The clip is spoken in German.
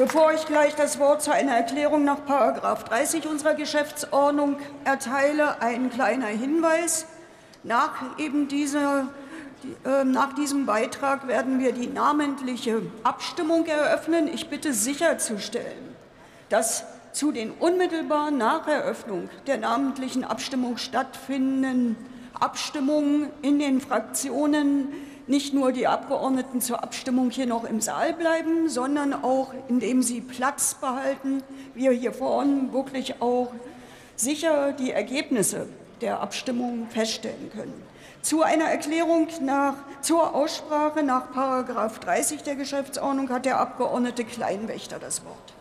Bevor ich gleich das Wort zu einer Erklärung nach § 30 unserer Geschäftsordnung erteile, ein kleiner Hinweis. Nach, eben dieser, äh, nach diesem Beitrag werden wir die namentliche Abstimmung eröffnen. Ich bitte sicherzustellen, dass zu den unmittelbar nach Eröffnung der namentlichen Abstimmung stattfindenden Abstimmungen in den Fraktionen nicht nur die Abgeordneten zur Abstimmung hier noch im Saal bleiben, sondern auch, indem sie Platz behalten, wir hier vorne wirklich auch sicher die Ergebnisse der Abstimmung feststellen können. Zu einer Erklärung nach, zur Aussprache nach § 30 der Geschäftsordnung hat der Abgeordnete Kleinwächter das Wort.